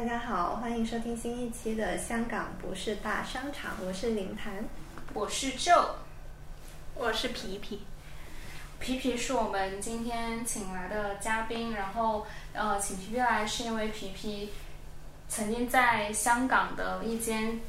大家好，欢迎收听新一期的《香港不是大商场》，我是林谭，我是 Joe，我是皮皮。皮皮是我们今天请来的嘉宾，然后呃，请皮皮来是因为皮皮曾经在香港的一间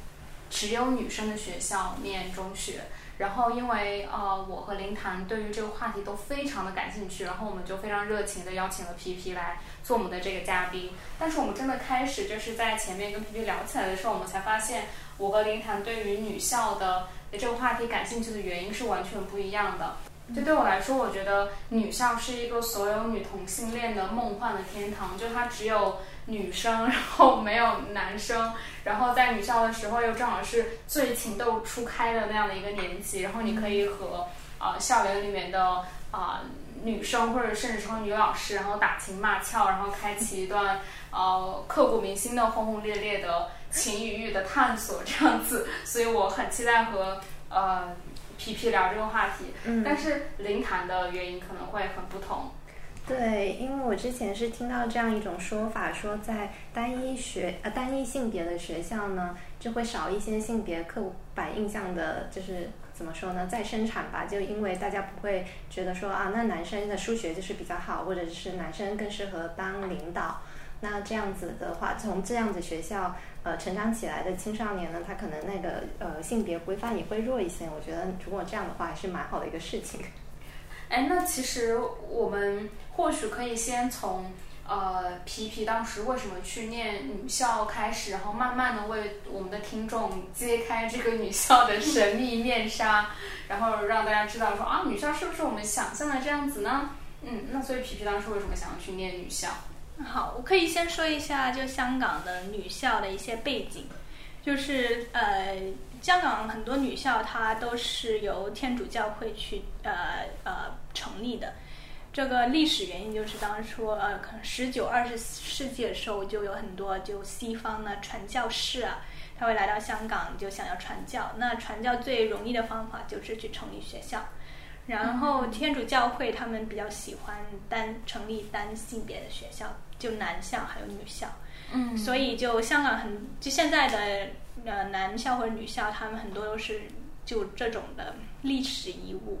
只有女生的学校念中学。然后，因为呃，我和林谭对于这个话题都非常的感兴趣，然后我们就非常热情的邀请了皮皮来做我们的这个嘉宾。但是我们真的开始就是在前面跟皮皮聊起来的时候，我们才发现我和林谭对于女校的这个话题感兴趣的原因是完全不一样的。就对我来说，我觉得女校是一个所有女同性恋的梦幻的天堂，就它只有。女生，然后没有男生，然后在女校的时候又正好是最情窦初开的那样的一个年纪，然后你可以和啊校园里面的啊女生或者甚至说女老师，然后打情骂俏，然后开启一段呃刻骨铭心的轰轰烈烈的情与欲的探索这样子，所以我很期待和呃皮皮聊这个话题，但是灵谈的原因可能会很不同。对，因为我之前是听到这样一种说法，说在单一学呃单一性别的学校呢，就会少一些性别刻板印象的，就是怎么说呢，再生产吧。就因为大家不会觉得说啊，那男生的数学就是比较好，或者是男生更适合当领导。那这样子的话，从这样子学校呃成长起来的青少年呢，他可能那个呃性别规范也会弱一些。我觉得如果这样的话，还是蛮好的一个事情。哎，那其实我们或许可以先从呃皮皮当时为什么去念女校开始，然后慢慢的为我们的听众揭开这个女校的神秘面纱，然后让大家知道说啊，女校是不是我们想象的这样子呢？嗯，那所以皮皮当时为什么想要去念女校？好，我可以先说一下就香港的女校的一些背景，就是呃。香港很多女校，它都是由天主教会去呃呃成立的。这个历史原因就是当初呃，可能十九二十世纪的时候，就有很多就西方的传教士啊，他会来到香港，就想要传教。那传教最容易的方法就是去成立学校。然后天主教会他们比较喜欢单成立单性别的学校，就男校还有女校。嗯，所以就香港很就现在的呃男校或者女校，他们很多都是就这种的历史遗物。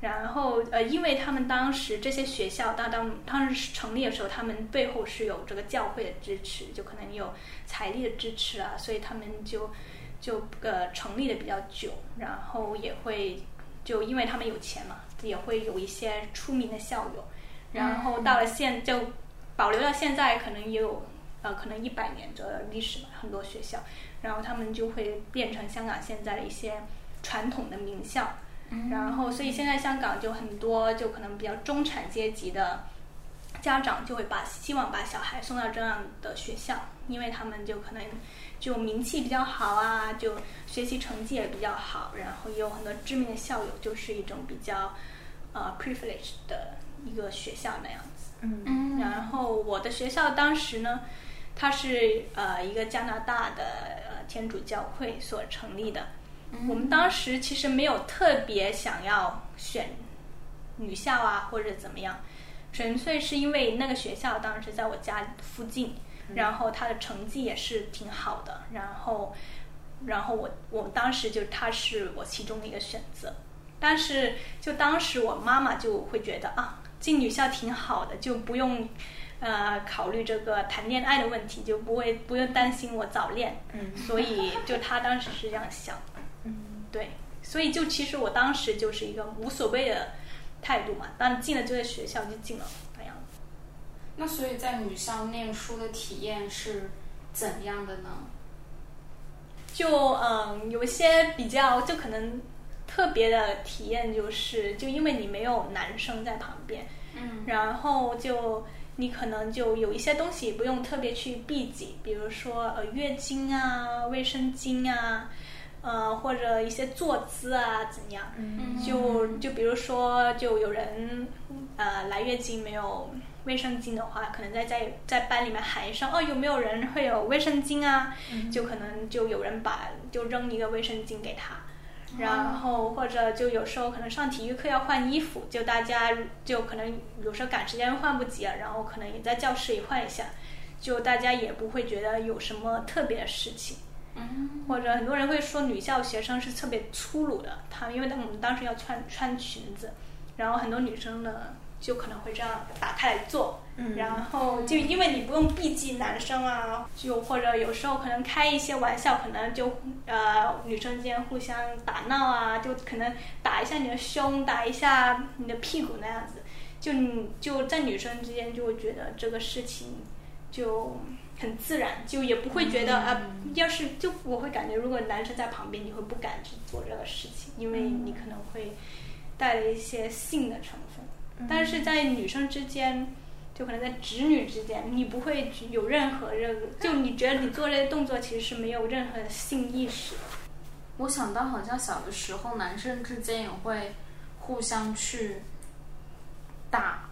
然后呃，因为他们当时这些学校当当当时成立的时候，他们背后是有这个教会的支持，就可能有财力的支持啊，所以他们就就呃成立的比较久。然后也会就因为他们有钱嘛，也会有一些出名的校友。然后到了现就保留到现在，可能也有。呃，可能一百年的历史吧，很多学校，然后他们就会变成香港现在的一些传统的名校，然后所以现在香港就很多就可能比较中产阶级的家长就会把希望把小孩送到这样的学校，因为他们就可能就名气比较好啊，就学习成绩也比较好，然后也有很多知名的校友，就是一种比较呃 privileged 的一个学校那样子。嗯，然后我的学校当时呢。它是呃一个加拿大的呃天主教会所成立的。我们当时其实没有特别想要选女校啊或者怎么样，纯粹是因为那个学校当时在我家附近，然后他的成绩也是挺好的，然后然后我我当时就他是我其中的一个选择。但是就当时我妈妈就会觉得啊进女校挺好的，就不用。呃，考虑这个谈恋爱的问题，就不会不用担心我早恋，嗯，所以就他当时是这样想，嗯，对，所以就其实我当时就是一个无所谓的态度嘛，当进了这个学校就进了那样子。那所以在女校念书的体验是怎样的呢？就嗯，有一些比较就可能特别的体验，就是就因为你没有男生在旁边，嗯，然后就。你可能就有一些东西不用特别去避忌，比如说呃月经啊、卫生巾啊，呃或者一些坐姿啊怎样？就就比如说，就有人呃来月经没有卫生巾的话，可能在在在班里面喊一声哦，有没有人会有卫生巾啊？就可能就有人把就扔一个卫生巾给他。然后或者就有时候可能上体育课要换衣服，就大家就可能有时候赶时间换不及了，然后可能也在教室里换一下，就大家也不会觉得有什么特别的事情。嗯，或者很多人会说女校学生是特别粗鲁的，他因为我们当时要穿穿裙子，然后很多女生呢就可能会这样打开来做，嗯。然后就因为你不用避忌男生啊，就或者有时候可能开一些玩笑，可能就呃女生之间互相打闹啊，就可能打一下你的胸，打一下你的屁股那样子，就你就在女生之间就会觉得这个事情就很自然，就也不会觉得啊、呃要是就我会感觉如果男生在旁边，你会不敢去做这个事情，因为你可能会带了一些性的成分。但是在女生之间，就可能在直女之间，你不会有任何这个，就你觉得你做这些动作其实是没有任何性意识的。我想到好像小的时候男生之间也会互相去打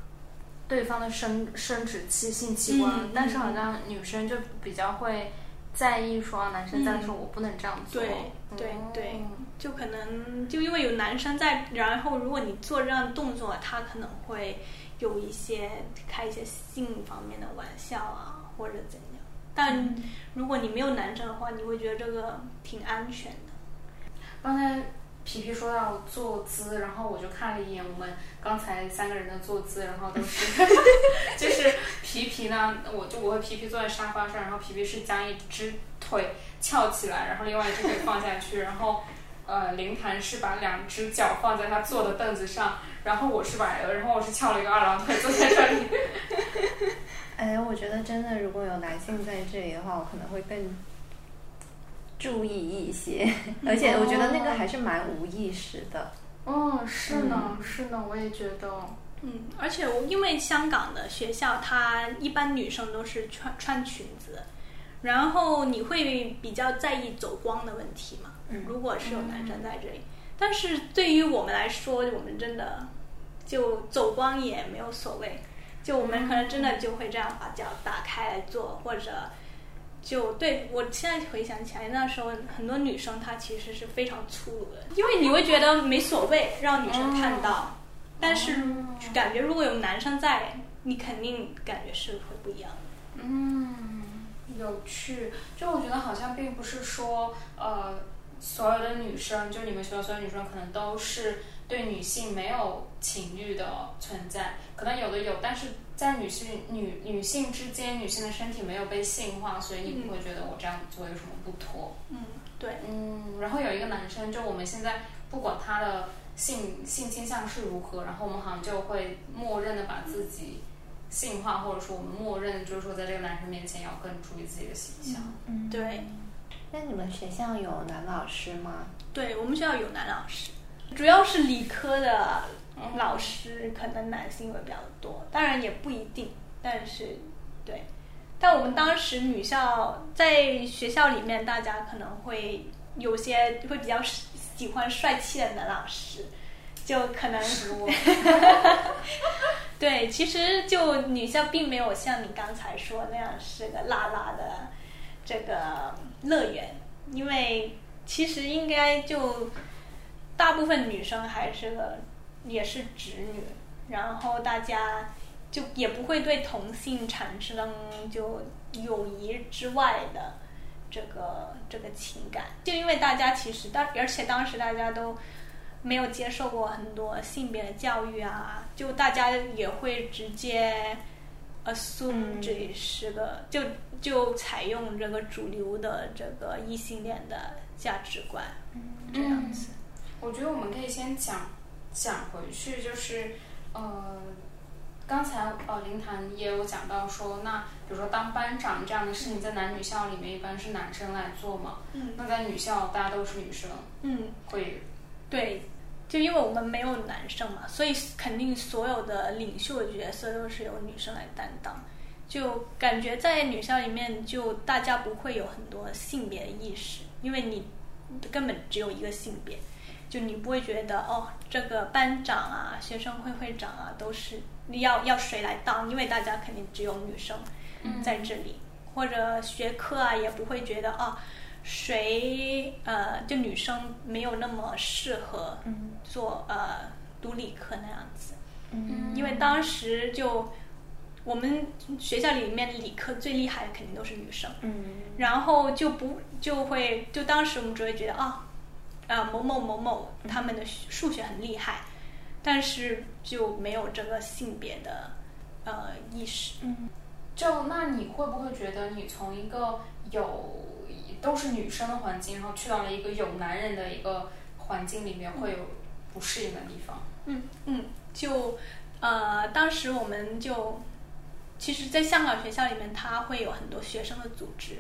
对方的生生殖器、性器官，嗯但是好像女生就比较会在意说啊男生在的时候我不能这样做。对对嗯对，就可能就因为有男生在，然后如果你做这样的动作，他可能会有一些开一些性方面的玩笑啊，或者怎样。但如果你没有男生的话，你会觉得这个挺安全的。刚才皮皮说到坐姿，然后我就看了一眼我们刚才三个人的坐姿，然后都是 就是皮皮呢，我就我和皮皮坐在沙发上，然后皮皮是将一只腿翘起来，然后另外一只腿放下去，然后呃林潭是把两只脚放在他坐的凳子上，然后我是把然后我是翘了一个二郎腿坐在这里。哎，我觉得真的，如果有男性在这里的话，我可能会更注意一些，而且我觉得那个还是蛮无意识的。哦，是呢，是呢，我也觉得。嗯，而且我因为香港的学校，它一般女生都是穿穿裙子，然后你会比较在意走光的问题嘛？嗯如果是有男生在这里，但是对于我们来说，我们真的就走光也没有所谓，就我们可能真的就会这样把脚打开来做，或者就对我现在回想起来，那时候很多女生她其实是非常粗鲁的，因为你会觉得没所谓让女生看到，但是感觉如果有男生在，你肯定感觉是会不一样的。嗯，有趣。就我觉得好像并不是说，呃，所有的女生，就你们学校所有女生，可能都是对女性没有情欲的存在，可能有的有，但是在女性女女性之间，女性的身体没有被性化，所以你不会觉得我这样做有什么不妥。嗯，对，嗯，然后有一个男生，就我们现在不管他的性性倾向是如何，然后我们好像就会默认的把自己性化，或者说我们默认就是说在这个男生面前要更注意自己的形象。嗯，对，那你们学校有男老师吗？对我们学校有男老师，主要是理科的老师可能男性会比较多，当然也不一定，但是对。但我们当时女校在学校里面，大家可能会有些会比较喜欢帅气的男老师，就可能 对，其实就女校并没有像你刚才说那样是个辣辣的这个乐园，因为其实应该就大部分女生还是个也是直女，然后大家就也不会对同性产生就友谊之外的这个这个情感，就因为大家其实当而且当时大家都。没有接受过很多性别的教育啊，就大家也会直接 assume 这里是个、就就采用这个主流的这个异性恋的价值观，这样子。我觉得我们可以先讲讲回去，就是呃，刚才呃林谈也有讲到说，那比如说当班长这样的事情，在男女校里面一般是男生来做嘛，嗯那在女校大家都是女生，嗯，会对，就因为我们没有男生嘛，所以肯定所有的领袖的角色都是由女生来担当。就感觉在女校里面，就大家不会有很多性别的意识，因为你根本只有一个性别，就你不会觉得哦，这个班长啊、学生会会长啊，都是要要谁来当，因为大家肯定只有女生在这里，或者学科啊，也不会觉得啊。谁呃，就女生没有那么适合做呃读理科那样子，嗯。因为当时就我们学校里面理科最厉害的肯定都是女生，嗯。然后就不就会就当时我们只会觉得啊，呃某某某某他们的数学很厉害，但是就没有这个性别的呃意识。嗯就那你会不会觉得你从一个有都是女生的环境，然后去到了一个有男人的一个环境里面，会有不适应的地方？嗯嗯，就呃当时我们就其实，在香港学校里面，它会有很多学生的组织，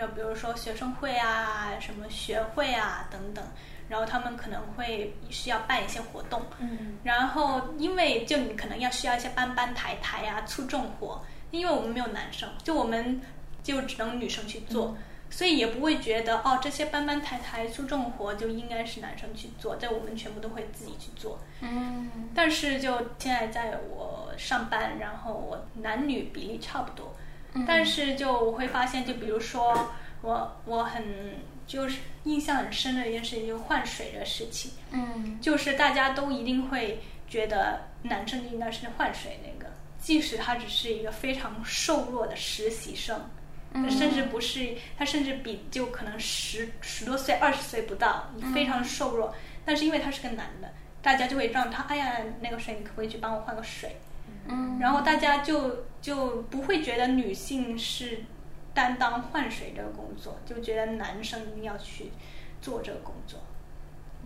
然后比如说学生会啊、什么学会啊等等，然后他们可能会需要办一些活动，嗯。然后因为就你可能要需要一些搬搬抬抬啊、出重活，因为我们没有男生，就我们就只能女生去做，所以也不会觉得哦这些搬搬抬抬、粗重活就应该是男生去做，在我们全部都会自己去做。嗯。但是就现在在我上班，然后我男女比例差不多，但是就我会发现，就比如说我我很就是印象很深的一件事情，就是换水的事情，嗯就是大家都一定会觉得男生应该是换水那个，即使他只是一个非常瘦弱的实习生。甚至不是他，甚至比就可能十十多岁、二十岁不到，非常瘦弱。但是因为他是个男的，大家就会让他，哎呀，那个水你可不可以去帮我换个水？嗯然后大家就就不会觉得女性是担当换水这个工作，就觉得男生一定要去做这个工作。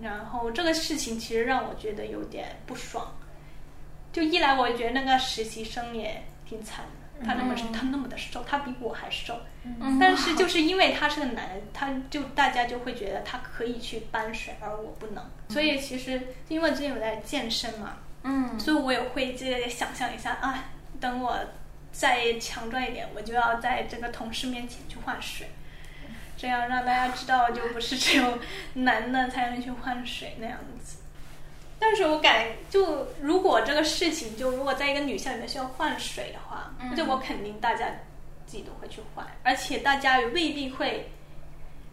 然后这个事情其实让我觉得有点不爽。就一来，我觉得那个实习生也挺惨的，他那么、他那么的瘦，他比我还瘦。嗯但是 就是因为他是个男人，他就大家就会觉得他可以去搬水，而我不能。所以其实因为最近我在健身嘛，嗯所以我也会这个想象一下啊，等我再强壮一点，我就要在这个同事面前去换水，这样让大家知道，就不是只有男的才能去换水那样子。但是我感就如果这个事情就如果在一个女校里面需要换水的话，嗯就我肯定大家自己都会去换，而且大家也未必会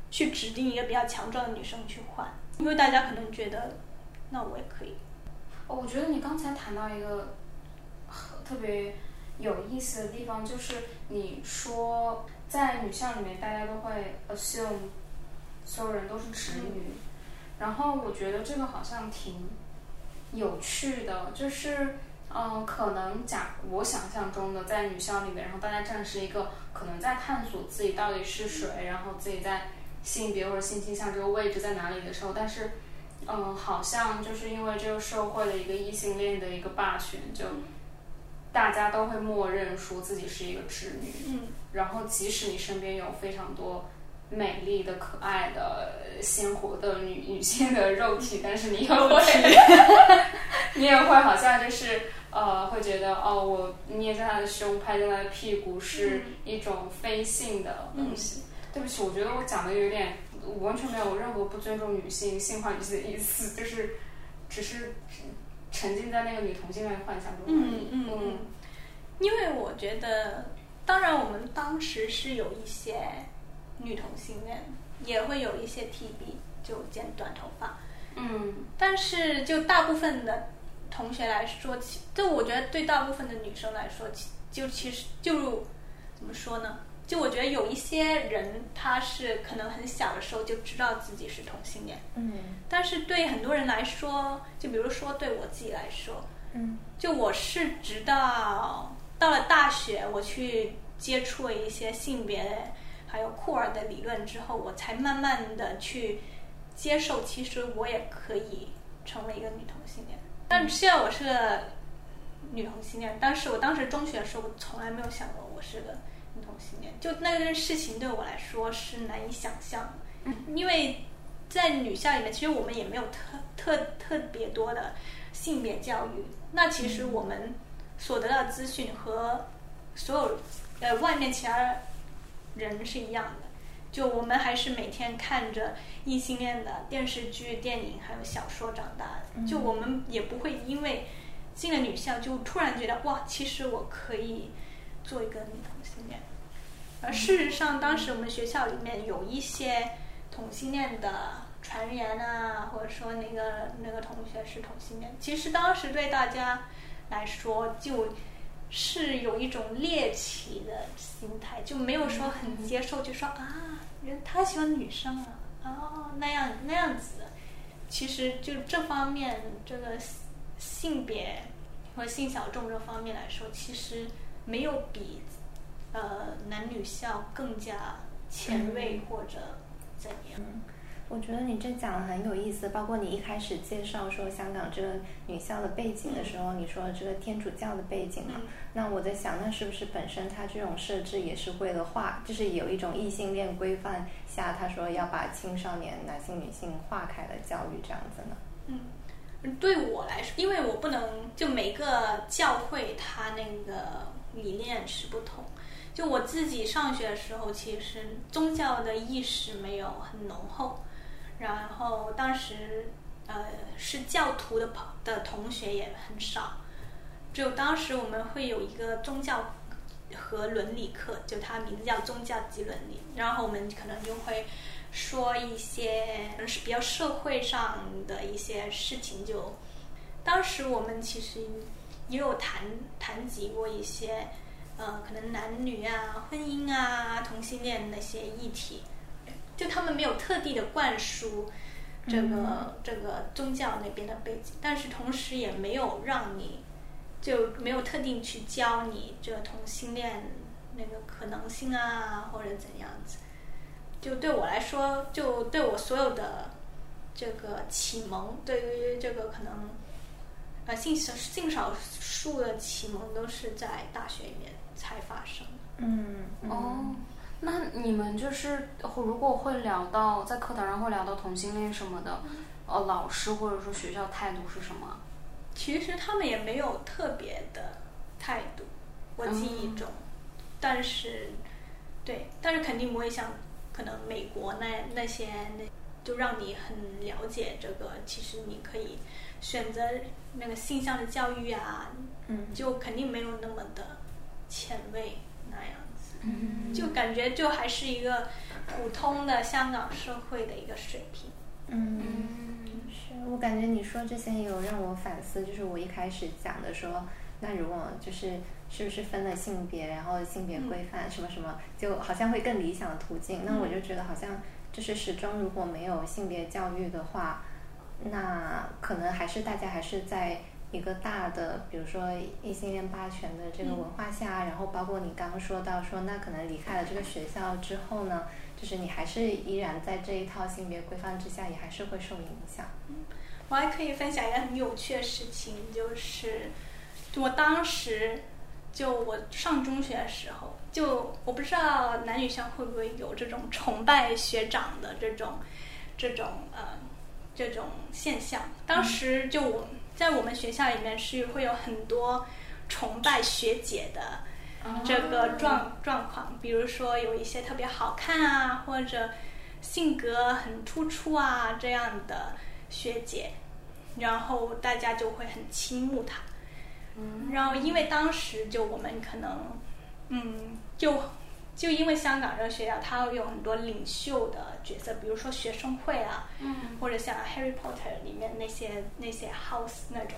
去指定一个比较强壮的女生去换，因为大家可能觉得那我也可以。哦，我觉得你刚才谈到一个特别有意思的地方，就是你说在女校里面，大家都会 assume 所有人都是直女，然后我觉得这个好像挺有趣的，就是。嗯，可能假我想象中的在女校里面，然后大家站是一个可能在探索自己到底是谁，然后自己在性别或者性倾向这个位置在哪里的时候，但是嗯，好像就是因为这个社会的一个异性恋的一个霸权，就大家都会默认说自己是一个直女，嗯，然后即使你身边有非常多美丽的、可爱的、鲜活的女女性的肉体，但是你也会，你也会好像就是呃，会觉得哦，我捏着她的胸，拍着她的屁股是一种非性的东西。对不起，我觉得我讲的有点，我完全没有任何不尊重女性、性化女性的意思，就是只是沉浸在那个女同性恋幻想中。嗯嗯嗯因为我觉得，当然我们当时是有一些女同性恋，也会有一些 TB，就剪短头发，嗯但是就大部分的同学来说，其就我觉得对大部分的女生来说，其就其实就怎么说呢？就我觉得有一些人，他是可能很小的时候就知道自己是同性恋，嗯但是对很多人来说，就比如说对我自己来说，嗯就我是直到到了大学，我去接触了一些性别还有酷儿的理论之后，我才慢慢的去接受，其实我也可以成为一个女同性恋。但现在我是个女同性恋，但是我当时中学的时候，我从来没有想过我是个女同性恋，就那件事情对我来说是难以想象的，因为在女校里面，其实我们也没有特特特别多的性别教育。那其实我们所得到的资讯和所有呃外面其他人是一样的，就我们还是每天看着异性恋的电视剧、电影还有小说长大的，就我们也不会因为进了女校就突然觉得哇，其实我可以做一个女同而事实上，当时我们学校里面有一些同性恋的传言啊，或者说那个那个同学是同性恋，其实当时对大家来说就是有一种猎奇的心态，就没有说很接受，就说啊，人他喜欢女生啊，哦那样那样子。其实就这方面，这个性别和性小众这方面来说，其实没有比呃男女校更加前卫或者怎样。我觉得你这讲的很有意思，包括你一开始介绍说香港这个女校的背景的时候，你说这个天主教的背景嘛，那我在想，那是不是本身它这种设置也是为了划，就是有一种异性恋规范下，他说要把青少年男性、女性划开的教育这样子呢？嗯，对我来说，因为我不能就每个教会它那个理念是不同。就我自己上学的时候，其实宗教的意识没有很浓厚。然后当时，呃，是教徒的朋的同学也很少，只有当时我们会有一个宗教和伦理课，就它名字叫宗教及伦理。然后我们可能就会说一些是比较社会上的一些事情。就当时我们其实也有谈谈及过一些，呃，可能男女啊、婚姻啊、同性恋那些议题。就他们没有特地的灌输这个这个宗教那边的背景，但是同时也没有让你就没有特定去教你这个同性恋那个可能性啊，或者怎样子。就对我来说，就对我所有的这个启蒙，对于这个可能呃性少性少数的启蒙，都是在大学里面才发生。嗯哦。那你们就是如果会聊到在课堂上会聊到同性恋什么的，呃，老师或者说学校态度是什么？其实他们也没有特别的态度，我记忆中。但是，对，但是肯定不会像可能美国那那些那，就让你很了解这个。其实你可以选择那个性向的教育啊，嗯，就肯定没有那么的前卫那样。子，就感觉就还是一个普通的香港社会的一个水平。嗯，是我感觉你说这些也有让我反思，就是我一开始讲的说，那如果就是是不是分了性别，然后性别规范什么什么，就好像会更理想的途径。那我就觉得好像就是始终如果没有性别教育的话，那可能还是大家还是在。一个大的，比如说异性恋霸权的这个文化下，然后包括你刚刚说到说，那可能离开了这个学校之后呢，就是你还是依然在这一套性别规范之下，也还是会受影响。我还可以分享一个很有趣的事情，就是我当时就我上中学的时候，就我不知道男女校会不会有这种崇拜学长的这种这种呃这种现象。当时就我。在我们学校里面是会有很多崇拜学姐的这个状状况，比如说有一些特别好看啊，或者性格很突出啊这样的学姐，然后大家就会很倾慕她。然后因为当时就我们可能嗯就。就因为香港这个学校，它有很多领袖的角色，比如说学生会啊，或者像《Harry Potter》里面那些那些 House 那种，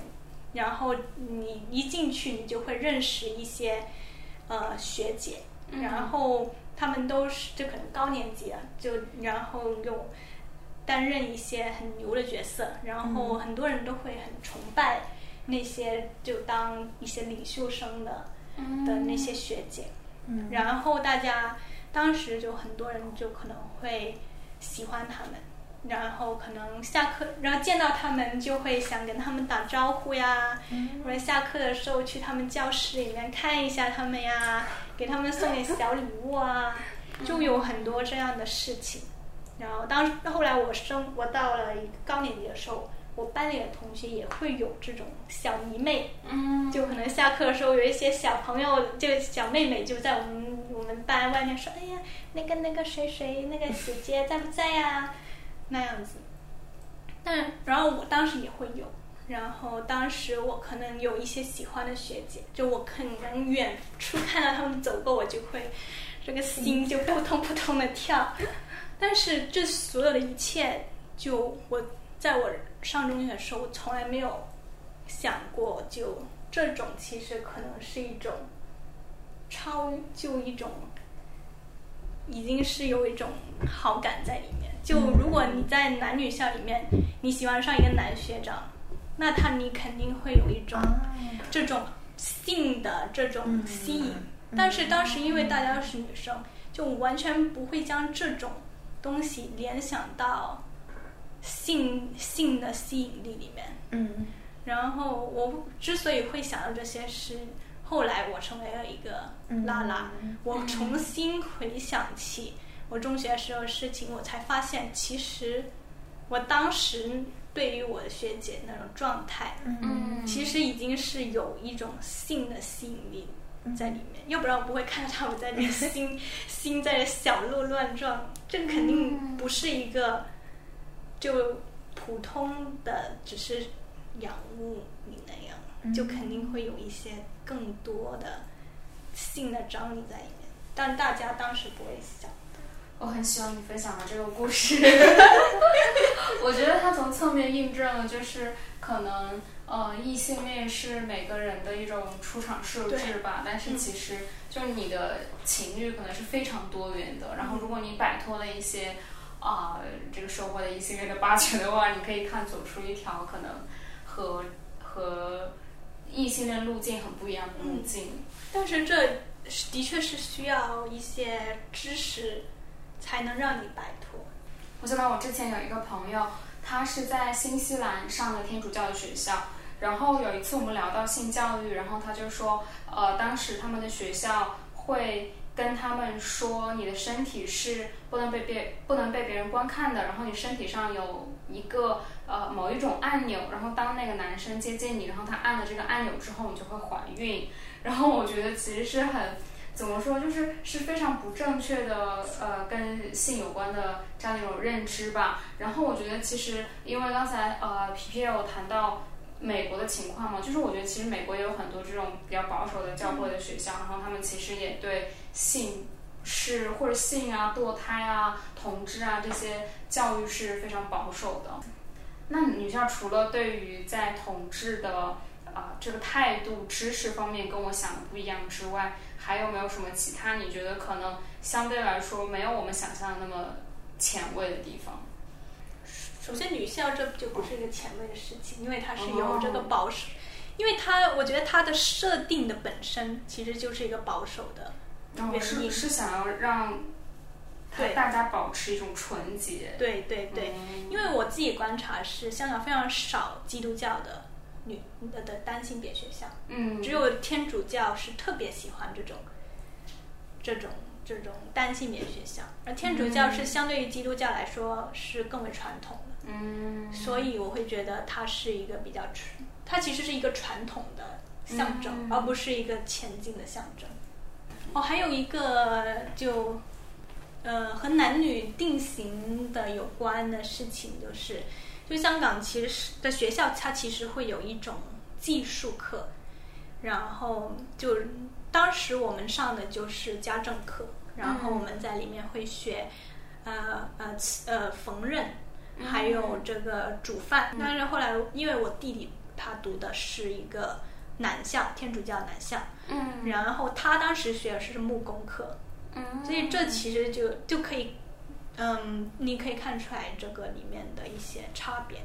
然后你一进去，你就会认识一些呃学姐，然后他们都是就可能高年级啊，就然后又担任一些很牛的角色，然后很多人都会很崇拜那些就当一些领袖生的的那些学姐。然后大家当时就很多人就可能会喜欢他们，然后可能下课，然后见到他们就会想跟他们打招呼呀，或者下课的时候去他们教室里面看一下他们呀，给他们送点小礼物啊，就有很多这样的事情。然后当后来我升我到了高年级的时候。我班里的同学也会有这种小迷妹，嗯，就可能下课的时候有一些小朋友，就小妹妹就在我们我们班外面说：“哎呀，那个那个谁谁那个姐姐在不在呀？”那样子。但然后我当时也会有，然后当时我可能有一些喜欢的学姐，就我可能远处看到他们走过，我就会这个心就扑通 扑通的跳。但是这所有的一切，就我。在我上中学的时候，我从来没有想过，就这种其实可能是一种超就一种，已经是有一种好感在里面。就如果你在男女校里面，你喜欢上一个男学长，那他你肯定会有一种这种性的这种吸引。但是当时因为大家都是女生，就完全不会将这种东西联想到性性的吸引力里面。嗯。然后我之所以会想到这些，是后来我成为了一个拉拉，我重新回想起我中学时候的事情，我才发现其实我当时对于我的学姐那种状态，嗯。其实已经是有一种性的吸引力在里面，要不然我不会看到我在那 心心在这小鹿乱撞，这肯定不是一个就普通的只是仰慕你那样，就肯定会有一些更多的性的张力在里面，但大家当时不会想。我很喜欢你分享的这个故事，我觉得它从侧面印证了，就是可能呃异性恋是每个人的一种出场设置吧，但是其实就是你的情欲可能是非常多元的，然后如果你摆脱了一些啊、这个社会的一系列的霸权的话，你可以看走出一条可能和和异性恋路径很不一样的路径。但是这的确是需要一些知识才能让你摆脱。我想到我之前有一个朋友，他是在新西兰上的天主教的学校，然后有一次我们聊到性教育，然后他就说，呃，当时他们的学校会跟他们说，你的身体是不能被别不能被别人观看的，然后你身体上有一个呃某一种按钮，然后当那个男生接近你，然后他按了这个按钮之后，你就会怀孕。然后我觉得其实是很怎么说，就是是非常不正确的，呃，跟性有关的这样一种认知吧。然后我觉得其实因为刚才呃皮皮有谈到美国的情况嘛，就是我觉得其实美国也有很多这种比较保守的教会的学校，然后他们其实也对性是或者性啊、堕胎啊、同志啊这些教育是非常保守的。那女校除了对于在同志的啊、这个态度、知识方面跟我想的不一样之外，还有没有什么其他你觉得可能相对来说没有我们想象的那么前卫的地方？首先，女校这就不是一个前卫的事情，因为它是有这个保守，因为它我觉得它的设定的本身其实就是一个保守的原因。是是想要让对大家保持一种纯洁。对对对，嗯因为我自己观察是香港非常少基督教的女的的单性别学校，嗯，只有天主教是特别喜欢这种这种这种单性别学校，而天主教是相对于基督教来说是更为传统的。嗯，所以我会觉得它是一个比较传，它其实是一个传统的象征，嗯而不是一个前进的象征。哦，还有一个就呃和男女定型的有关的事情，就是就香港其实是的学校，它其实会有一种技术课，然后就当时我们上的就是家政课，然后我们在里面会学呃呃呃缝纫。还有这个煮饭。但是后来，因为我弟弟他读的是一个男校，天主教男校，嗯然后他当时学的是木工课，嗯，所以这其实就就可以，嗯，你可以看出来这个里面的一些差别。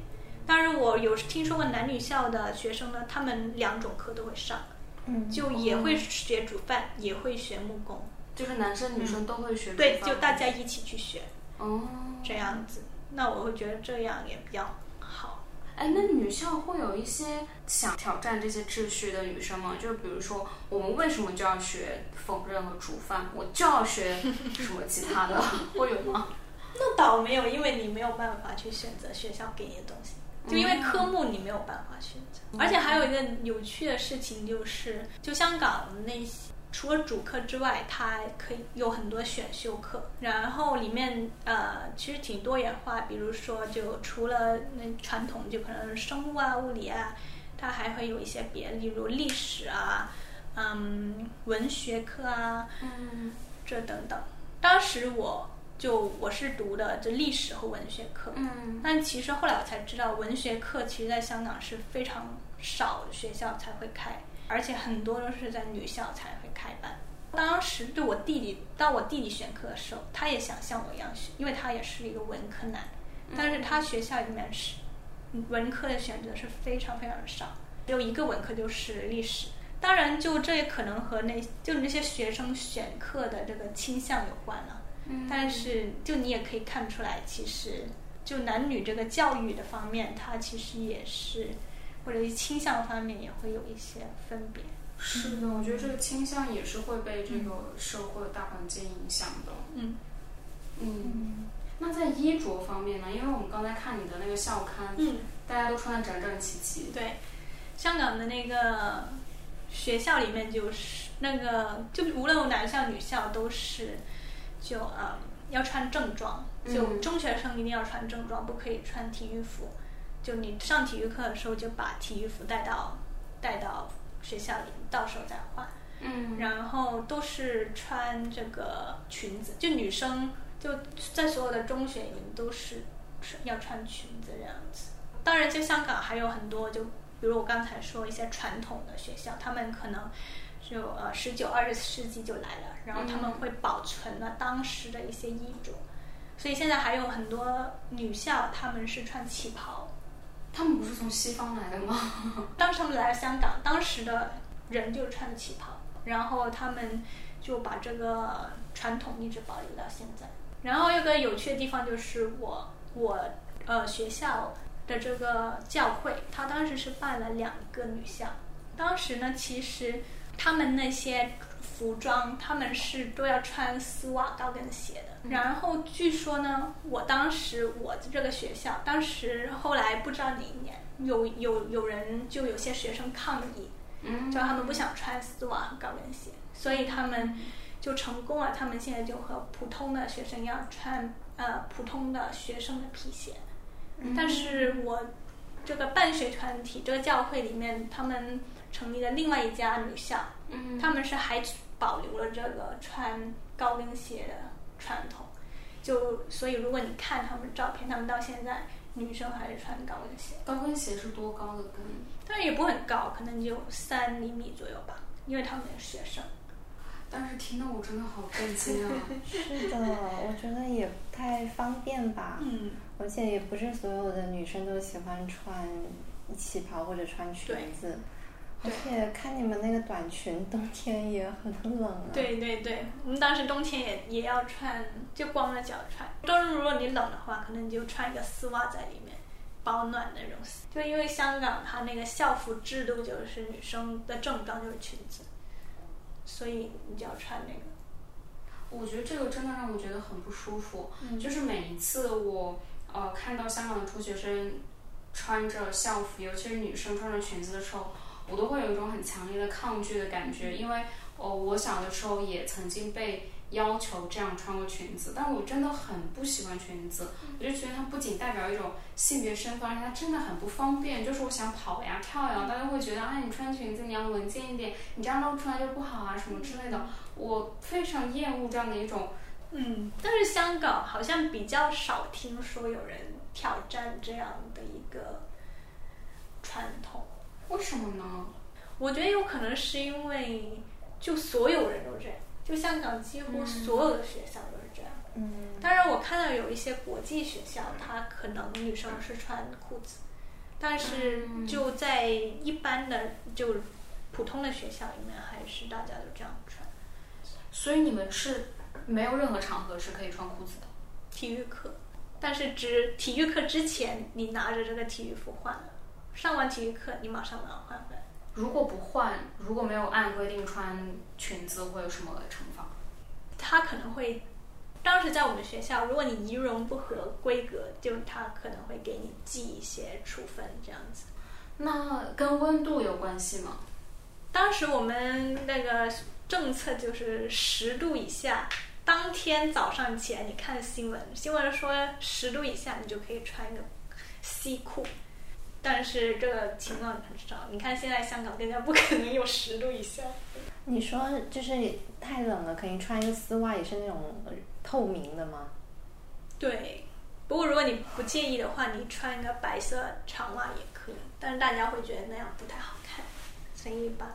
当然，我有听说过男女校的学生呢，他们两种课都会上，嗯就也会学煮饭，也会学木工，就是男生女生都会学、对，就大家一起去学哦。这样子。那我会觉得这样也比较好。哎，那女校会有一些想挑战这些秩序的女生吗？就比如说，我们为什么就要学缝纫和煮饭？我就要学什么其他的？会有吗？那倒没有，因为你没有办法去选择学校给你的东西，就因为科目你没有办法选择。而且还有一个有趣的事情就是，就香港那些除了主课之外，它可以有很多选修课，然后里面呃其实挺多元化，比如说就除了那传统就可能生物啊、物理啊，它还会有一些别，例如历史啊、嗯文学课啊，嗯这等等。当时我就我是读的这历史和文学课，嗯但其实后来我才知道，文学课其实在香港是非常少的学校才会开，而且很多都是在女校才会开班。当时对我弟弟，当我弟弟选课的时候，他也想像我一样选，因为他也是一个文科男，但是他学校里面是文科的选择是非常非常的少，只有一个文科就是历史。当然，就这也可能和那就那些学生选课的这个倾向有关了。嗯但是就你也可以看出来，其实就男女这个教育的方面，它其实也是或者倾向方面也会有一些分别。是的，我觉得这个倾向也是会被这个社会大环境影响的。嗯嗯，那在衣着方面呢？因为我们刚才看你的那个校刊，嗯，大家都穿的整整齐齐。对，香港的那个学校里面就是那个，就无论男校女校都是就呃要穿正装，就嗯中学生一定要穿正装，不可以穿体育服。就你上体育课的时候，就把体育服带到带到学校里，到时候再换。嗯然后都是穿这个裙子，就女生就在所有的中学里面都是穿要穿裙子这样子。当然，就香港还有很多，就比如我刚才说一些传统的学校，他们可能就呃十九二十世纪就来了，然后他们会保存了当时的一些衣着，所以现在还有很多女校他们是穿旗袍。他们不是从西方来的吗？当时他们来了香港，当时的人就穿着旗袍，然后他们就把这个传统一直保留到现在。然后有个有趣的地方就是我我呃学校的这个教会，他当时是办了两个女校。当时呢，其实他们那些服装，他们是都要穿丝袜、高跟鞋的。然后据说呢，我当时我的这个学校，当时后来不知道哪一年，有有有人就有些学生抗议，嗯就他们不想穿丝袜和高跟鞋，所以他们就成功了。他们现在就和普通的学生一样穿呃普通的学生的皮鞋。但是我这个办学团体这个教会里面，他们成立了另外一家女校，嗯他们是还保留了这个穿高跟鞋的传统。就所以，如果你看他们照片，他们到现在女生还是穿高跟鞋。高跟鞋是多高的跟？但是也不很高，可能就三厘米左右吧，因为他们也是学生。但是听得我真的好震惊啊！是的，我觉得也不太方便吧。嗯，而且也不是所有的女生都喜欢穿旗袍或者穿裙子，而且看你们那个短裙，冬天也很冷啊。，对对对，我们当时冬天也也要穿，就光着脚穿。冬日如果你冷的话，可能你就穿一个丝袜在里面，保暖的那种。就因为香港它那个校服制度就是女生的正装就是裙子，所以你就要穿那个。我觉得这个真的让我觉得很不舒服。嗯就是每一次我呃看到香港的中学生穿着校服，尤其是女生穿着裙子的时候，我都会有一种很强烈的抗拒的感觉，因为呃我小的时候也曾经被要求这样穿过裙子，但我真的很不喜欢裙子，我就觉得它不仅代表一种性别身份，而且它真的很不方便。就是我想跑呀、跳呀，大家会觉得啊，你穿裙子你要文静一点，你这样露出来就不好啊什么之类的。我非常厌恶这样的一种嗯，但是香港好像比较少听说有人挑战这样的一个传统。为什么呢？我觉得有可能是因为就所有人都这样，就香港几乎所有的学校都是这样。嗯，当然，我看到有一些国际学校，它可能女生是穿裤子，但是就在一般的就普通的学校里面，还是大家都这样穿。所以你们是没有任何场合是可以穿裤子的。体育课，但是只体育课之前，你拿着这个体育服换了，上完体育课你马上把它换回来。如果不换，如果没有按规定穿裙子，会有什么惩罚？他可能会，当时在我们学校，如果你仪容不合规格，就他可能会给你记一些处分这样子。那跟温度有关系吗？当时我们那个政策就是十度以下，当天早上起来你看新闻，新闻说十度以下你就可以穿一个西裤，但是这个情况很少。你看现在香港更加不可能有十度以下。你说就是太冷了，可以穿一个丝袜，也是那种呃透明的吗？对，不过如果你不介意的话，你穿一个白色长袜也可以，但是大家会觉得那样不太好看，所以一般。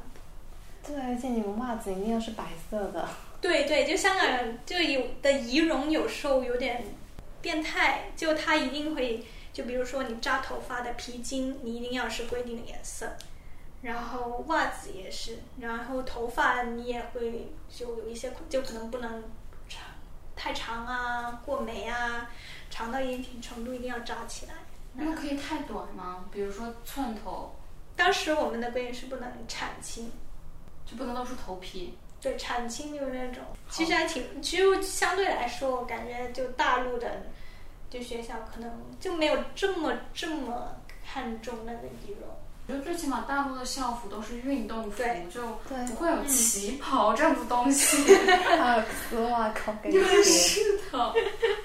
对，而且你们袜子一定要是白色的。对对，就香港人就有的仪容有时候有点变态，就他一定会，就比如说你扎头发的皮筋，你一定要是规定的颜色，然后袜子也是，然后头发你也会就有一些就可能不能长太长啊，过眉啊，长到一定程度一定要扎起来。那可以太短吗？比如说寸头，当时我们的规定是不能铲青，就不能露出头皮。对，铲青就是那种，其实还挺，其实相对来说，我感觉就大陆的就学校可能就没有这么这么看重那个仪容。我觉得最起码大陆的校服都是运动服对，就不会有旗袍这样的东西。还有丝袜、高跟鞋。是的，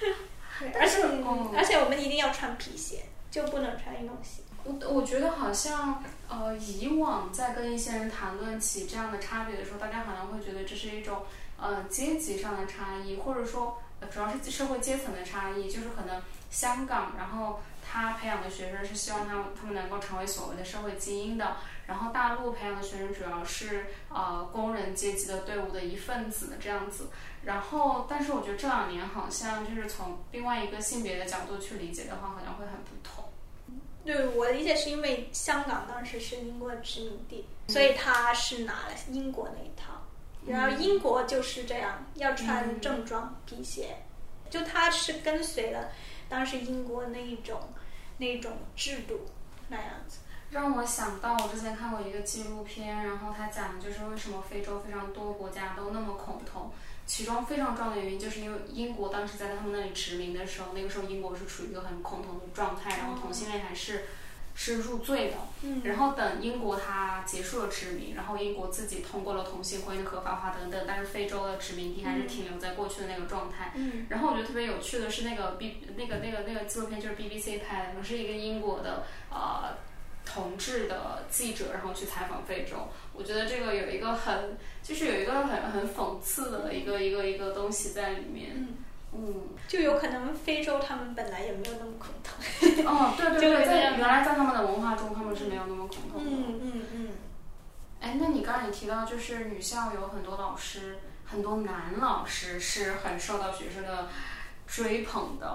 而且嗯而且我们一定要穿皮鞋，就不能穿运动鞋。我我觉得好像呃，以往在跟一些人谈论起这样的差别的时候，大家好像会觉得这是一种呃阶级上的差异，或者说、呃、主要是社会阶层的差异，就是可能香港，然后他培养的学生是希望他们他们能够成为所谓的社会精英的，然后大陆培养的学生主要是呃工人阶级的队伍的一份子这样子。然后，但是我觉得这两年好像就是从另外一个性别的角度去理解的话，好像会很不同。对我的理解是因为香港当时是英国的殖民地，所以他是拿了英国那一套，然后英国就是这样，要穿正装皮鞋，就他是跟随了当时英国那一种那一种制度那样子。让我想到我之前看过一个纪录片，然后他讲的就是为什么非洲非常多国家都那么恐同，其中非常重要的原因就是因为英国当时在他们那里殖民的时候，那个时候英国是处于一个很恐同的状态，然后同性恋还是是入罪的。嗯然后等英国它结束了殖民，然后英国自己通过了同性婚姻的合法化等等，但是非洲的殖民地还是停留在过去的那个状态。嗯然后我觉得特别有趣的是那个 B 那个那个那个纪录片就是 BBC 拍的，是一个英国的呃同志的记者，然后去采访非洲。我觉得这个有一个很就是有一个很很讽刺的一个一个一个东西在里面。嗯，嗯，就有可能非洲他们本来也没有那么恐同。哦，对对对，原来在他们的文化中，他们是没有那么恐同的。嗯嗯嗯。哎，那你刚才也提到，就是女校有很多老师，很多男老师是很受到学生的追捧的。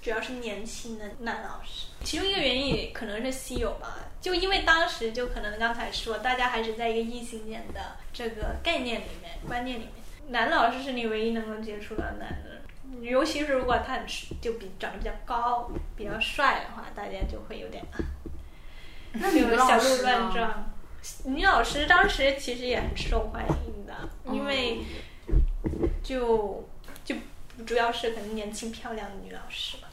主要是年轻的男老师，其中一个原因也可能是稀有吧，就因为当时就可能刚才说，大家还是在一个异性恋的这个概念里面、观念里面，男老师是你唯一能够接触到男的，尤其是如果他很就比长得比较高、比较帅的话，大家就会有点 那女有小鹿？乱撞。女老师当时其实也很受欢迎的，因为就就主要是可能年轻漂亮的女老师吧，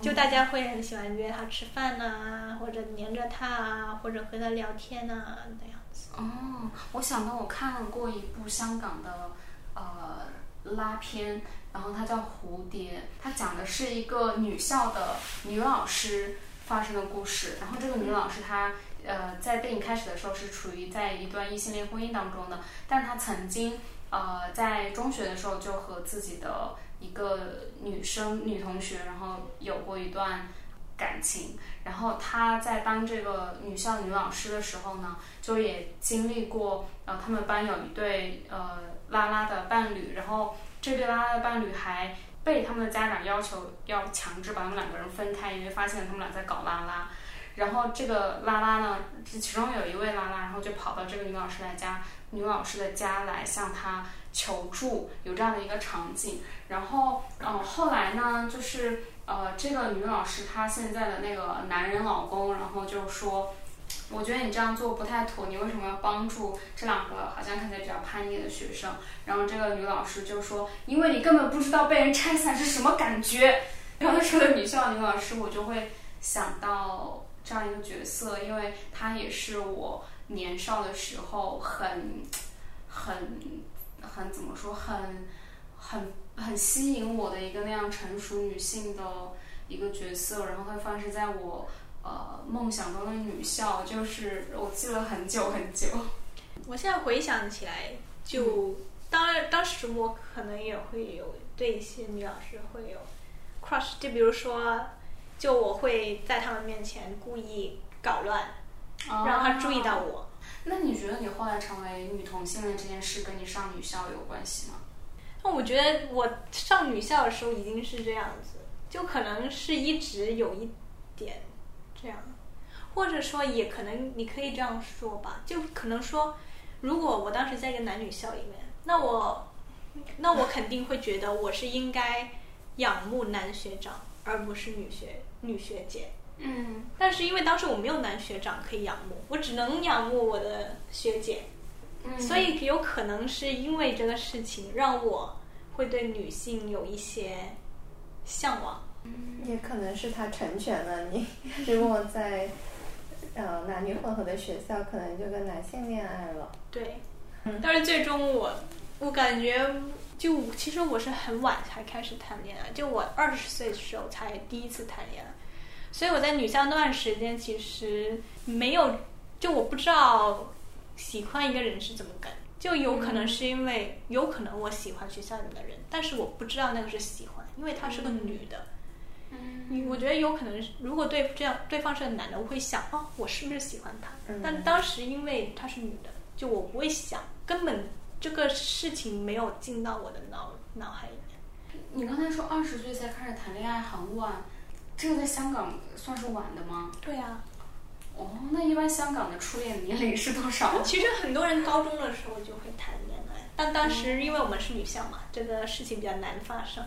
就大家会很喜欢约她吃饭呐、或者黏着她啊，或者和她聊天呐、那样子。哦，我想到我看过一部香港的呃拉片，然后它叫《蝴蝶》，它讲的是一个女校的女老师发生的故事。然后这个女老师她呃在电影开始的时候是处于在一段异性恋婚姻当中的，但她曾经呃在中学的时候就和自己的一个女生女同学，然后有过一段感情。然后她在当这个女校女老师的时候呢，就也经历过，呃，他们班有一对呃拉拉的伴侣，然后这对拉拉的伴侣还被他们的家长要求要强制把他们两个人分开，因为发现他们俩在搞拉拉。然后这个拉拉呢，这其中有一位拉拉，然后就跑到这个女老师来家，女老师的家来向她求助，有这样的一个场景。然后，嗯、后来呢，就是呃，这个女老师她现在的那个男人老公，然后就说，我觉得你这样做不太妥，你为什么要帮助这两个好像看起来比较叛逆的学生？然后这个女老师就说，因为你根本不知道被人拆散是什么感觉。然后说的女校女老师，我就会想到这样一个角色，因为她也是我年少的时候很很很怎么说，很很很吸引我的一个那样成熟女性的一个角色，然后会发生在我梦想中的女校，就是我记了很久很久。我现在回想起来，就当当时我可能也会有对一些女老师会有 crush，就比如说，就我会在他们面前故意搞乱，让他注意到我。那你觉得你后来成为女同性恋这件事跟你上女校有关系吗？那我觉得我上女校的时候已经是这样子，就可能是一直有一点这样，或者说也可能你可以这样说吧，就可能说，如果我当时在一个男女校里面，那我那我肯定会觉得我是应该仰慕男学长，而不是女学女学姐。嗯但是因为当时我没有男学长可以仰慕，我只能仰慕我的学姐，嗯，所以有可能是因为这个事情让我会对女性有一些向往。也可能是他成全了你。如果在呃男女混合的学校，可能就跟男性恋爱了。对嗯，但是最终我我感觉就其实我是很晚才开始谈恋爱，就我二十岁的时候才第一次谈恋爱，所以我在女校那段时间其实没有，就我不知道喜欢一个人是怎么感觉。就有可能是因为，有可能我喜欢学校里的人，但是我不知道那个是喜欢，因为她是个女的。嗯你我觉得有可能是，如果对这样对方是个男的，我会想哦，我是不是喜欢他？嗯但当时因为他是女的，就我不会想，根本这个事情没有进到我的脑脑海里面。你刚才说二十岁才开始谈恋爱很晚，这个在香港算是晚的吗？对啊，哦，那一般香港的初恋年龄是多少？其实很多人高中的时候就会谈恋爱，但当时因为我们是女校嘛，这个事情比较难发生。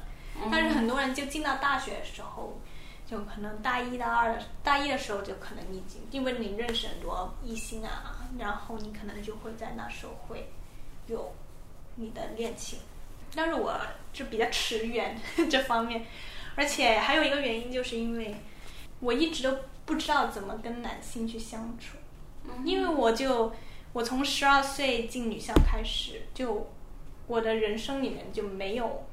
但是很多人就进到大学的时候，就可能大一、大二的大一的时候就可能已经，因为你认识很多异性啊，然后你可能就会在那时候会有你的恋情。但是我就比较迟远这方面，而且还有一个原因，就是因为我一直都不知道怎么跟男性去相处，因为我就我从十二岁进女校开始，就我的人生里面就没有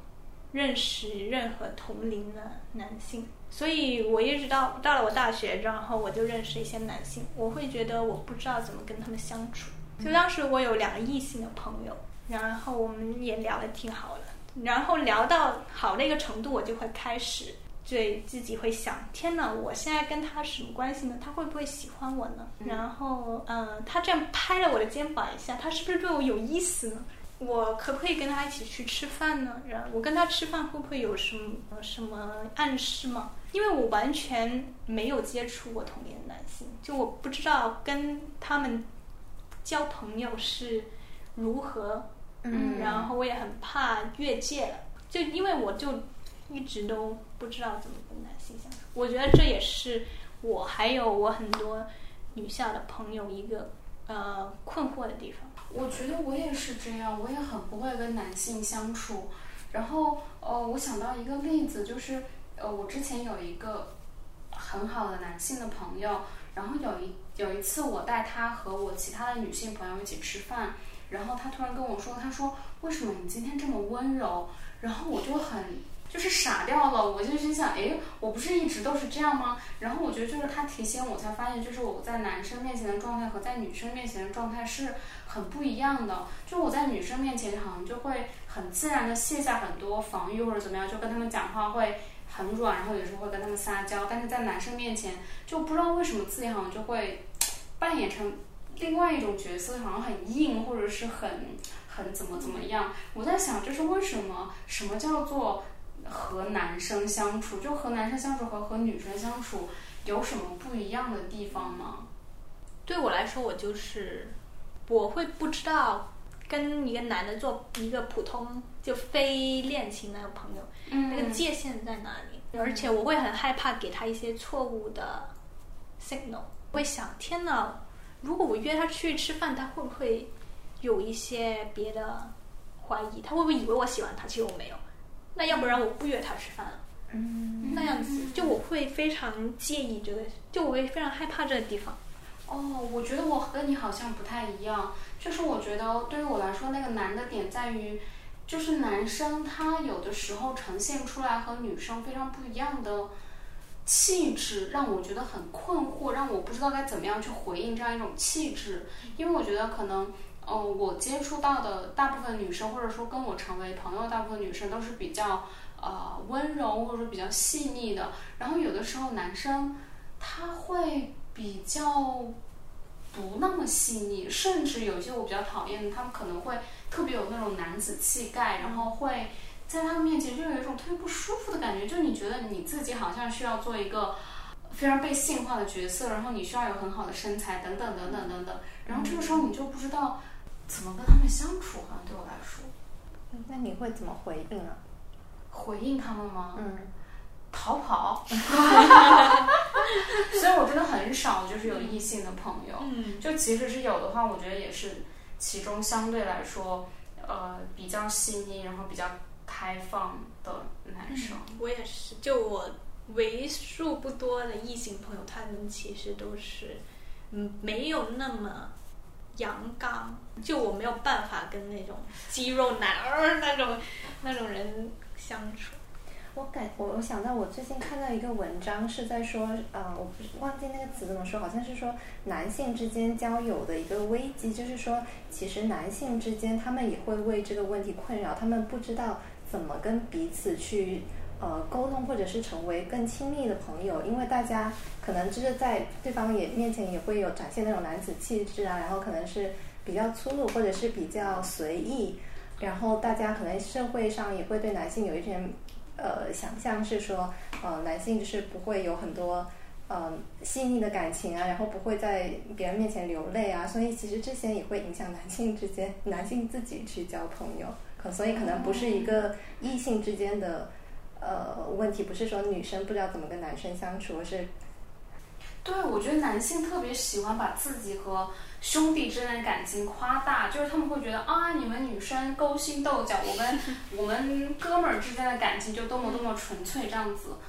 认识任何同龄的男性，所以我一直到到了我大学，然后我就认识一些男性，我会觉得我不知道怎么跟他们相处。就当时我有两个异性的朋友，然后我们也聊得挺好的，然后聊到好的一个程度，我就会开始对自己会想：天哪，我现在跟他什么关系呢？他会不会喜欢我呢？然后，嗯、他这样拍了我的肩膀一下，他是不是对我有意思呢？我可不可以跟他一起去吃饭呢？然后我跟他吃饭会不会有什么什么暗示吗？因为我完全没有接触过同龄的男性，就我不知道跟他们交朋友是如何，嗯然后我也很怕越界了，就因为我就一直都不知道怎么跟男性相处。我觉得这也是我还有我很多女校的朋友一个呃困惑的地方。我觉得我也是这样，我也很不会跟男性相处。然后，呃，我想到一个例子，就是呃，我之前有一个很好的男性的朋友，然后有一有一次我带他和我其他的女性朋友一起吃饭，然后他突然跟我说，他说为什么你今天这么温柔？然后我就很就是傻掉了，我就心想，诶，我不是一直都是这样吗？然后我觉得就是他提醒我，才发现就是我在男生面前的状态和在女生面前的状态是很不一样的。就我在女生面前好像就会很自然的卸下很多防御或者怎么样，就跟他们讲话会很软，然后有时候会跟他们撒娇。但是在男生面前就不知道为什么自己好像就会 扮演成另外一种角色，好像很硬或者是很很怎么怎么样。我在想，就是为什么什么叫做和男生相处，就和男生相处和和女生相处有什么不一样的地方吗？对我来说，我就是我会不知道跟一个男的做一个普通就非恋情的朋友，嗯那个界限在哪里？而且我会很害怕给他一些错误的 signal，会想天哪，如果我约他去吃饭，他会不会有一些别的怀疑？他会不会以为我喜欢他？其实我没有。那要不然我不约他吃饭了。嗯那样子，就我会非常介意这个，就我会非常害怕这个地方。哦，我觉得我跟你好像不太一样，就是我觉得对于我来说，那个难的点在于，就是男生他有的时候呈现出来和女生非常不一样的气质，让我觉得很困惑，让我不知道该怎么样去回应这样一种气质，因为我觉得可能。呃，我接触到的大部分女生，或者说跟我成为朋友，大部分女生都是比较呃温柔或者说比较细腻的。然后有的时候男生他会比较不那么细腻，甚至有些我比较讨厌的，他们可能会特别有那种男子气概，然后会在他们面前就有一种特别不舒服的感觉，就你觉得你自己好像需要做一个非常被性化的角色，然后你需要有很好的身材，等等等等等等，然后这个时候你就不知道怎么跟他们相处，好像对我来说，那你会怎么回应啊？回应他们吗？嗯，逃跑，所以我真的很少就是有异性的朋友，嗯就即使是有的话，我觉得也是其中相对来说，呃，比较细腻，然后比较开放的男生。我也是，就我为数不多的异性朋友，他们其实都是嗯没有那么阳刚，就我没有办法跟那种肌肉男儿那种那种人相处。我感我我想到我最近看到一个文章是在说，呃，我不是忘记那个词怎么说，好像是说男性之间交友的一个危机，就是说其实男性之间他们也会为这个问题困扰，他们不知道怎么跟彼此去呃沟通，或者是成为更亲密的朋友，因为大家可能就是在对方也面前也会有展现那种男子气质啊，然后可能是比较粗鲁或者是比较随意，然后大家可能社会上也会对男性有一点。呃，想象是说，呃，男性就是不会有很多呃细腻的感情啊，然后不会在别人面前流泪啊，所以其实这些也会影响男性之间，男性自己去交朋友，可所以可能不是一个异性之间的呃问题，不是说女生不知道怎么跟男生相处，而是对，我觉得男性特别喜欢把自己和兄弟之间的感情夸大，就是他们会觉得啊，你们女生勾心斗角，我们 我们哥们儿之间的感情就多么多么纯粹这样子。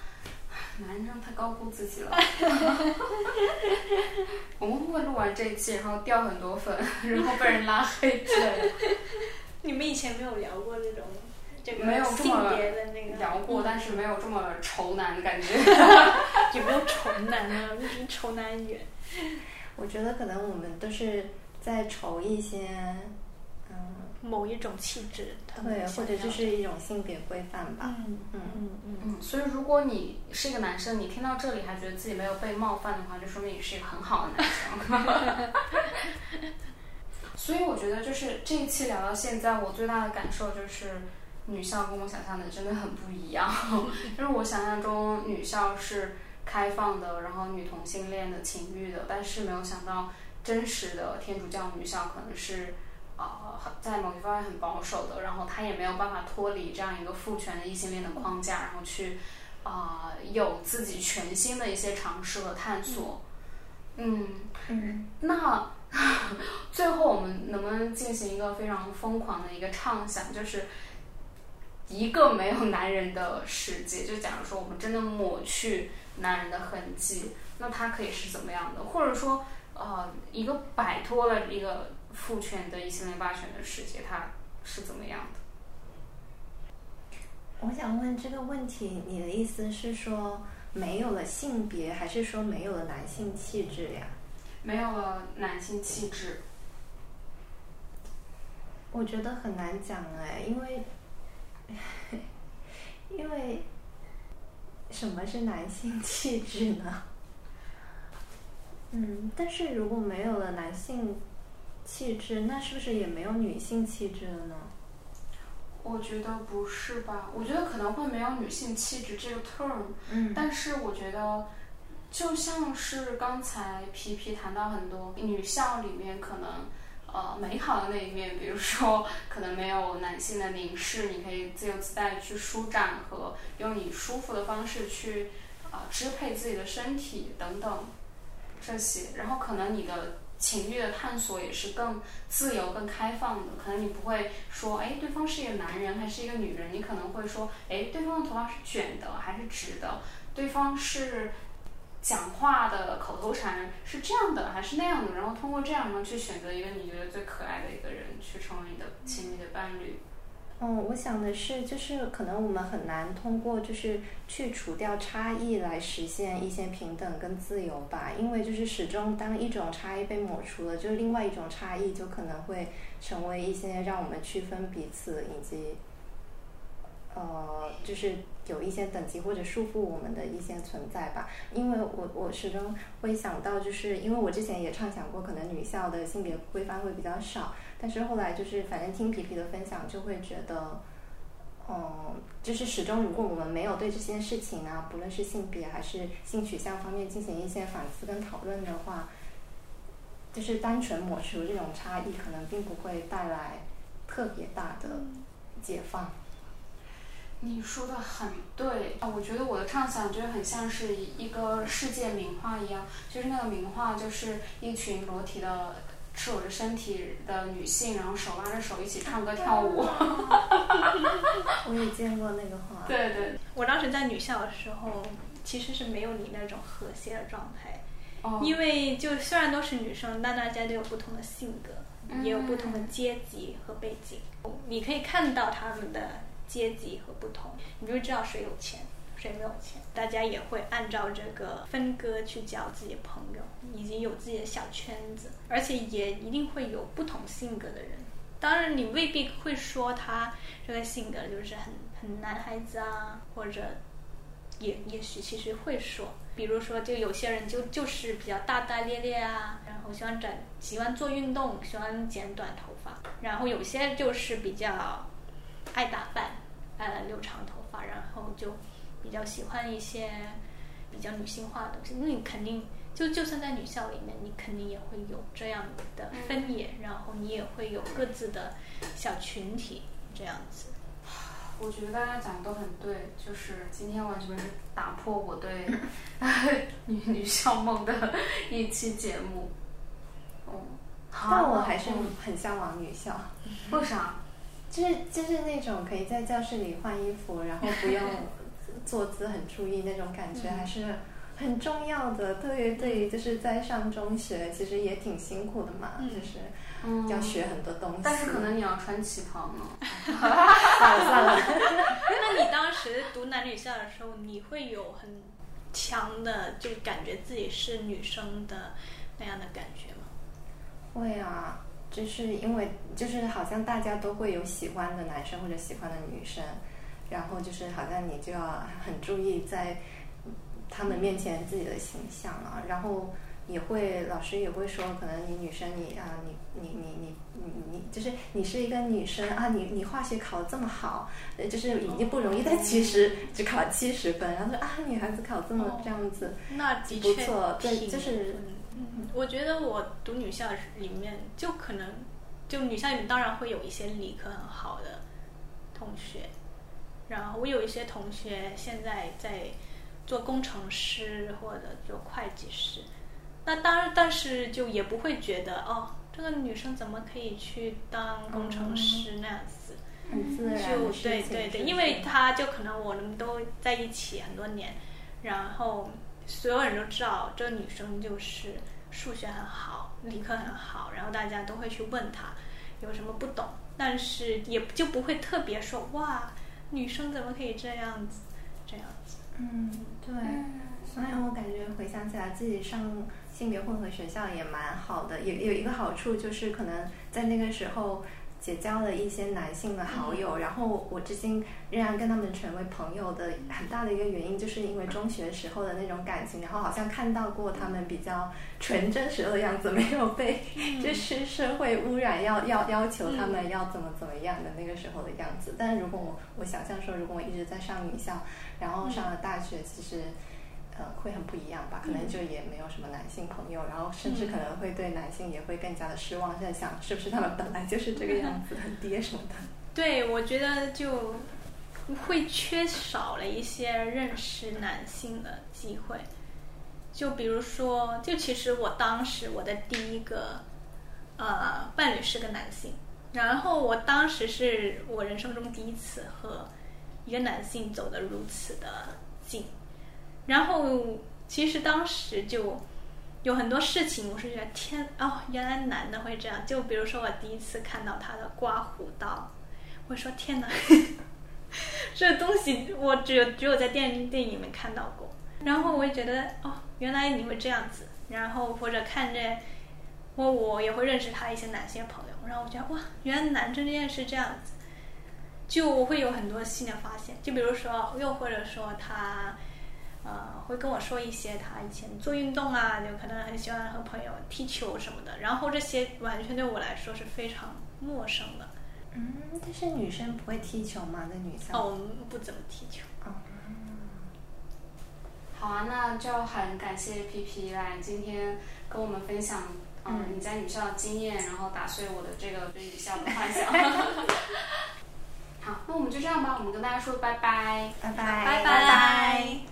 男生太高估自己了。我们会不会录完这一期，然后掉很多粉，然后被人拉黑之类的？你们以前没有聊过这种这个没有这么性别的那个聊过，嗯但是没有这么愁男的感觉。有没有愁男啊？离愁男远。我觉得可能我们都是在愁一些，嗯，某一种气质，对，或者就是一种性别规范吧。嗯嗯嗯嗯，嗯，所以如果你是一个男生，你听到这里还觉得自己没有被冒犯的话，就说明你是一个很好的男生。所以我觉得就是这一期聊到现在，我最大的感受就是女校跟我想象的真的很不一样。就是我想象中女校是开放的，然后女同性恋的情欲的，但是没有想到真实的天主教女校可能是。呃，很在某一方面很保守的，然后她也没有办法脱离这样一个父权的异性恋的框架，然后去啊、呃有自己全新的一些尝试和探索。嗯，嗯，那 最后我们能不能进行一个非常疯狂的一个畅想，就是一个没有男人的世界？就假如说我们真的抹去男人的痕迹，那它可以是怎么样的？或者说，呃，一个摆脱了一个父权的异性恋霸权的世界，它是怎么样的？我想问这个问题，你的意思是说没有了性别，还是说没有了男性气质呀？没有了男性气质，我觉得很难讲哎，因为 因为什么是男性气质呢？嗯，但是如果没有了男性气质，那是不是也没有女性气质了呢？我觉得不是吧？我觉得可能会没有女性气质这个 term，嗯但是我觉得，就像是刚才皮皮谈到很多女校里面可能呃美好的那一面，比如说 可能没有男性的凝视，你可以自由自在去舒展和用你舒服的方式去啊、支配自己的身体等等这些，然后可能你的。情欲的探索也是更自由、更开放的。可能你不会说，哎，对方是一个男人还是一个女人，你可能会说，哎，对方的头发是卷的还是直的？对方是讲话的口头禅是这样的还是那样的？然后通过这样，呢去选择一个你觉得最可爱的一个人，去成为你的亲密的伴侣。嗯，我想的是，就是可能我们很难通过就是去除掉差异来实现一些平等跟自由吧，因为就是始终当一种差异被抹除了，就是另外一种差异就可能会成为一些让我们区分彼此以及呃，就是有一些等级或者束缚我们的一些存在吧。因为我我始终会想到，就是因为我之前也畅想过，可能女校的性别规范会比较少，但是后来就是反正听皮皮的分享，就会觉得。嗯，就是始终，如果我们没有对这些事情啊，不论是性别还是性取向方面进行一些反思跟讨论的话，就是单纯抹除这种差异，可能并不会带来特别大的解放。你说的很对啊，我觉得我的畅想就是很像是一个世界名画一样，就是那个名画就是一群裸体的。赤裸着身体的女性，然后手拉着手一起唱歌跳舞。我也见过那个画。对对，我当时在女校的时候，其实是没有你那种和谐的状态。哦。因为就虽然都是女生，但大家都有不同的性格，也有不同的阶级和背景。你可以看到他们的阶级和不同，你就知道谁有钱。谁没有钱？大家也会按照这个分割去交自己的朋友，以及有自己的小圈子，而且也一定会有不同性格的人。当然，你未必会说他这个性格就是很很男孩子啊，或者也也许其实会说，比如说，就有些人就就是比较大大咧咧啊，然后喜欢整喜欢做运动，喜欢剪短头发，然后有些就是比较爱打扮，呃，留长头发，然后就。比较喜欢一些比较女性化的东西，那你肯定就就算在女校里面，你肯定也会有这样的分野，然后你也会有各自的小群体这样子。我觉得大家讲的都很对，就是今天完全是打破我对 女女校梦的一期节目。哦，但我还是很向往女校。为啥？就是就是那种可以在教室里换衣服，然后不用。坐姿很注意那种感觉还是很重要的，特别对于就是在上中学，其实也挺辛苦的嘛，就是要学很多东西。但是可能你要穿旗袍呢。算了算了。那你当时读男女校的时候，你会有很强的就感觉自己是女生的那样的感觉吗？会啊，就是因为就是好像大家都会有喜欢的男生或者喜欢的女生。然后就是好像你就要很注意在他们面前自己的形象啊，然后也会老师也会说，可能你女生你啊，你你你你你你就是你是一个女生啊，你你化学考的这么好，就是已经不容易，但其实只考了七十分，然后说啊，女孩子考这么这样子，那的确不错，对，就是嗯，我觉得我读女校里面就可能就女校里面当然会有一些理科很好的同学。然后我有一些同学现在在做工程师或者做会计师，那当然，但是就也不会觉得哦，这个女生怎么可以去当工程师那样子，很自然就对对对，因为他就可能我们都在一起很多年，然后所有人都知道这个女生就是数学很好，理科很好，然后大家都会去问她有什么不懂，但是也就不会特别说哇。女生怎么可以这样子？这样子？嗯，对。所以我感觉回想起来，自己上性别混合学校也蛮好的。有有一个好处就是，可能在那个时候。结交了一些男性的好友，然后我至今仍然跟他们成为朋友的很大的一个原因，就是因为中学时候的那种感情，然后好像看到过他们比较纯真时候的样子，没有被 就是社会污染，要要要求他们要怎么怎么样的那个时候的样子。但是如果我我想象说，如果我一直在上女校，然后上了大学，其实。呃，会很不一样吧？可能就也没有什么男性朋友，然后甚至可能会对男性也会更加的失望，在想是不是他们本来就是这个样子，很 爹什么的。对，我觉得就会缺少了一些认识男性的机会。就比如说，就其实我当时我的第一个呃伴侣是个男性，然后我当时是我人生中第一次和一个男性走得如此的近。然后，其实当时就有很多事情，我是觉得天哦，原来男的会这样。就比如说，我第一次看到他的刮胡刀，我说天哪，这东西我只有只有在电电影里面看到过。然后我也觉得哦，原来你会这样子。然后或者看着我，我也会认识他一些男性朋友。然后我觉得哇，原来男生之间是这样子。就我会有很多新的发现。就比如说，又或者说他呃会跟我说一些他以前做运动啊，就可能很喜欢和朋友踢球什么的，然后这些完全对我来说是非常陌生的。嗯，但是女生不会踢球吗？那女生？哦，我们不怎么踢球。哦，好啊，那就很感谢皮皮来今天跟我们分享，嗯，你在女校的经验，然后打碎我的这个对女校的幻想。好，那我们就这样吧，我们跟大家说拜拜，拜拜，拜拜。